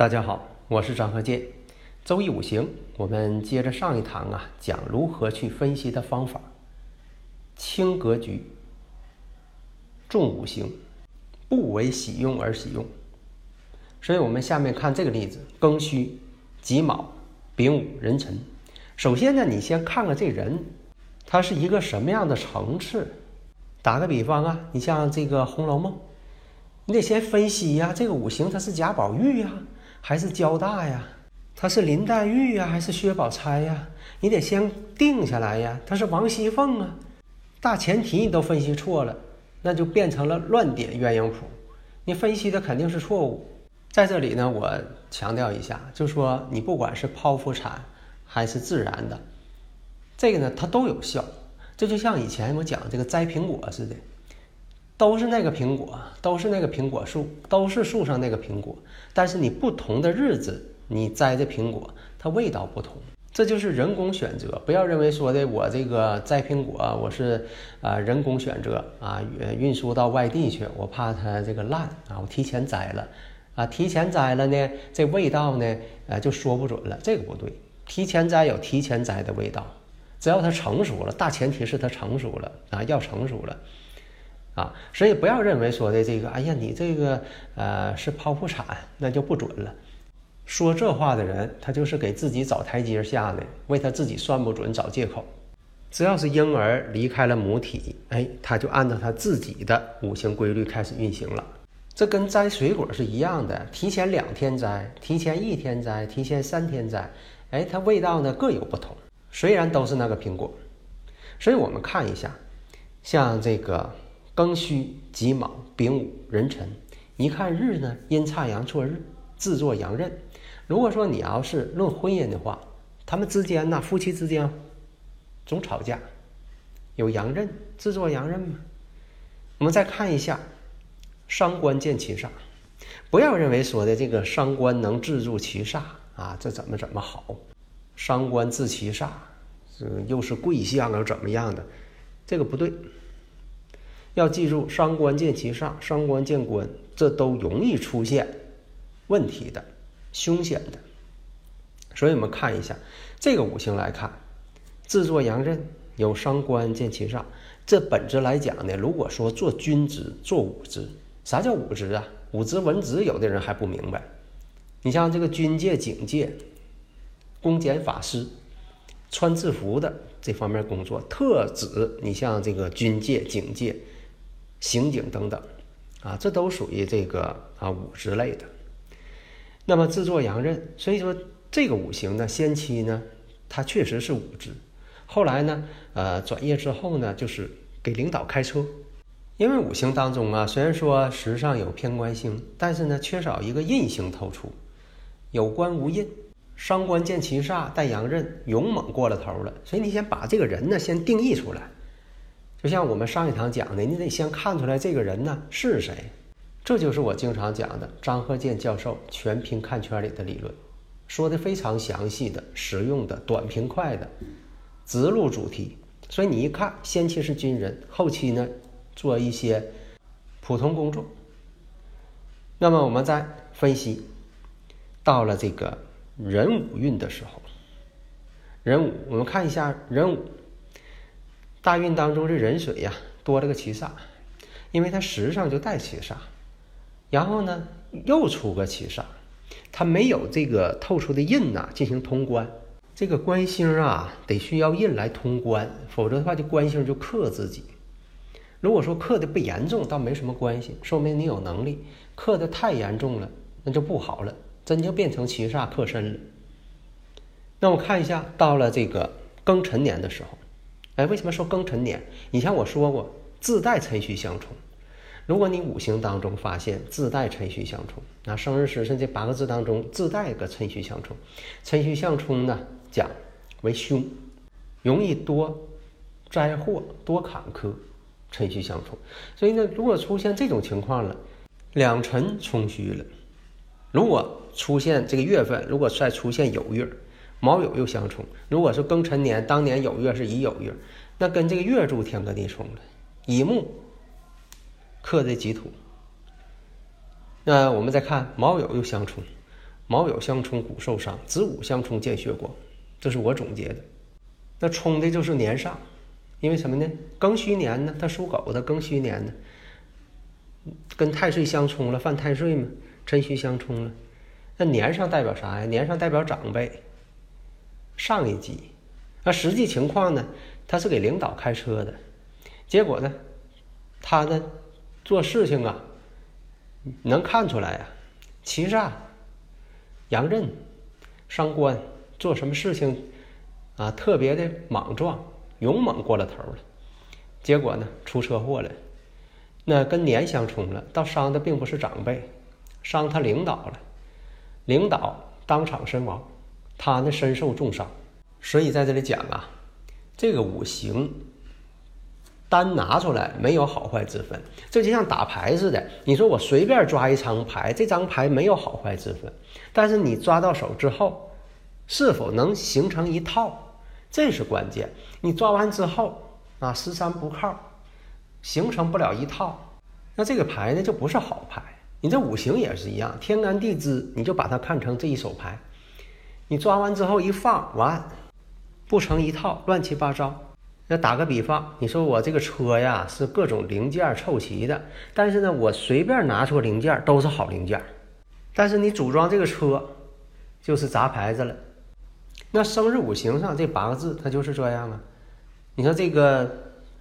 大家好，我是张和建。周易五行，我们接着上一堂啊，讲如何去分析的方法。轻格局，重五行，不为喜用而喜用。所以，我们下面看这个例子：庚戌、己卯、丙午、壬辰。首先呢，你先看看这人，他是一个什么样的层次。打个比方啊，你像这个《红楼梦》，你得先分析呀，这个五行他是贾宝玉呀。还是交大呀？他是林黛玉呀，还是薛宝钗呀？你得先定下来呀。他是王熙凤啊，大前提你都分析错了，那就变成了乱点鸳鸯谱。你分析的肯定是错误。在这里呢，我强调一下，就说你不管是剖腹产还是自然的，这个呢它都有效。这就像以前我讲这个摘苹果似的。都是那个苹果，都是那个苹果树，都是树上那个苹果，但是你不同的日子你摘的苹果，它味道不同，这就是人工选择。不要认为说的我这个摘苹果，我是啊人工选择啊运输到外地去，我怕它这个烂啊，我提前摘了啊，提前摘了呢，这味道呢呃就说不准了，这个不对，提前摘有提前摘的味道，只要它成熟了，大前提是它成熟了啊，要成熟了。啊，所以不要认为说的这个，哎呀，你这个呃是剖腹产，那就不准了。说这话的人，他就是给自己找台阶下的，为他自己算不准找借口。只要是婴儿离开了母体，哎，他就按照他自己的五行规律开始运行了。这跟摘水果是一样的，提前两天摘，提前一天摘，提前三天摘，哎，它味道呢各有不同。虽然都是那个苹果，所以我们看一下，像这个。庚戌己卯丙午壬辰，一看日呢，阴差阳错日，自作阳刃。如果说你要是论婚姻的话，他们之间呢，夫妻之间总吵架，有阳刃，自作阳刃嘛？我们再看一下，伤官见其煞，不要认为说的这个伤官能制住其煞啊，这怎么怎么好？伤官制其煞，这又是贵相啊，怎么样的？这个不对。要记住，伤官见其上，伤官见官，这都容易出现问题的、凶险的。所以我们看一下这个五行来看，自作阳刃，有伤官见其上。这本质来讲呢，如果说做军职、做武职，啥叫武职啊？武职、文职，有的人还不明白。你像这个军界、警界、公检法师，穿制服的这方面工作，特指你像这个军界、警界。刑警等等，啊，这都属于这个啊武之类的。那么制作阳刃，所以说这个五行呢，先期呢，它确实是武职，后来呢，呃，转业之后呢，就是给领导开车。因为五行当中啊，虽然说时上有偏官星，但是呢，缺少一个印星透出，有官无印，伤官见其煞带阳刃，勇猛过了头了。所以你先把这个人呢，先定义出来。就像我们上一堂讲的，你得先看出来这个人呢是谁，这就是我经常讲的张鹤健教授全凭看圈里的理论，说的非常详细的、实用的、短平快的，直入主题。所以你一看，先期是军人，后期呢做一些普通工作。那么我们再分析，到了这个壬午运的时候，壬午，我们看一下壬午。大运当中这壬水呀多了个七煞，因为它时上就带七煞，然后呢又出个七煞，它没有这个透出的印呐进行通关，这个官星啊得需要印来通关，否则的话就官星就克自己。如果说克的不严重，倒没什么关系，说明你有能力；克的太严重了，那就不好了，真就变成七煞克身了。那我看一下，到了这个庚辰年的时候，哎，为什么说庚辰年？以前我说过，自带辰戌相冲。如果你五行当中发现自带辰戌相冲，那生日时辰这八个字当中自带一个辰戌相冲，辰戌相冲呢讲为凶，容易多灾祸、多坎坷，辰戌相冲。所以呢，如果出现这种情况了，两辰冲虚了，如果出现这个月份，如果再出现酉月，卯酉又相冲，如果是庚辰年当年酉月是乙酉月，那跟这个月柱天干地冲了，乙木。克这己土，那我们再看卯酉又相冲，卯酉相冲骨受伤，子午相冲见血光，这是我总结的。那冲的就是年上，因为什么呢？庚戌年呢，它属狗的，庚戌年呢，跟太岁相冲了，犯太岁嘛，辰戌相冲了。那年上代表啥呀？年上代表长辈，上一级。那实际情况呢，他是给领导开车的，结果呢，他呢？做事情啊，能看出来呀，欺诈、阳刃、伤官，做什么事情啊，特别的莽撞、勇猛过了头了，结果呢，出车祸了。那跟年相冲了，倒伤的并不是长辈，伤他领导了，领导当场身亡，他呢身受重伤。所以在这里讲啊，这个五行。单拿出来没有好坏之分，这就像打牌似的。你说我随便抓一张牌，这张牌没有好坏之分，但是你抓到手之后，是否能形成一套，这是关键。你抓完之后啊，十三不靠，形成不了一套，那这个牌呢就不是好牌。你这五行也是一样，天干地支你就把它看成这一手牌，你抓完之后一放完，不成一套，乱七八糟。那打个比方，你说我这个车呀是各种零件凑齐的，但是呢，我随便拿出零件都是好零件，但是你组装这个车就是杂牌子了。那生日五行上这八个字它就是这样啊。你说这个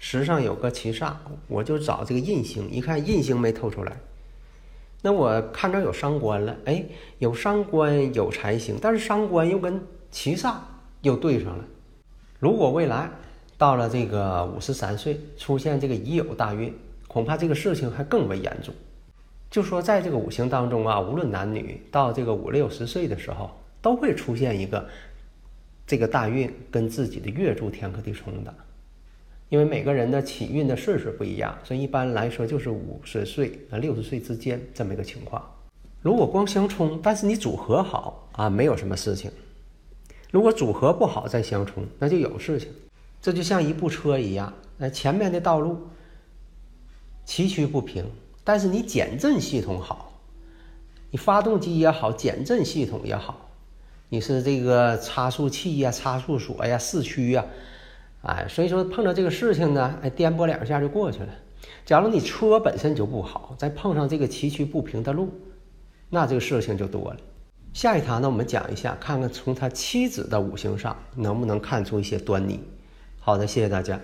时上有个七煞，我就找这个印星，一看印星没透出来，那我看着有伤官了，哎，有伤官有财星，但是伤官又跟七煞又对上了。如果未来。到了这个五十三岁，出现这个乙酉大运，恐怕这个事情还更为严重。就说在这个五行当中啊，无论男女，到这个五六十岁的时候，都会出现一个这个大运跟自己的月柱天克地冲的。因为每个人的起运的岁数不一样，所以一般来说就是五十岁啊六十岁之间这么一个情况。如果光相冲，但是你组合好啊，没有什么事情；如果组合不好再相冲，那就有事情。这就像一部车一样，哎，前面的道路崎岖不平，但是你减震系统好，你发动机也好，减震系统也好，你是这个差速器呀、差速锁呀、四驱呀，哎，所以说碰到这个事情呢，哎，颠簸两下就过去了。假如你车本身就不好，再碰上这个崎岖不平的路，那这个事情就多了。下一堂呢，我们讲一下，看看从他妻子的五行上能不能看出一些端倪。好的，谢谢大家。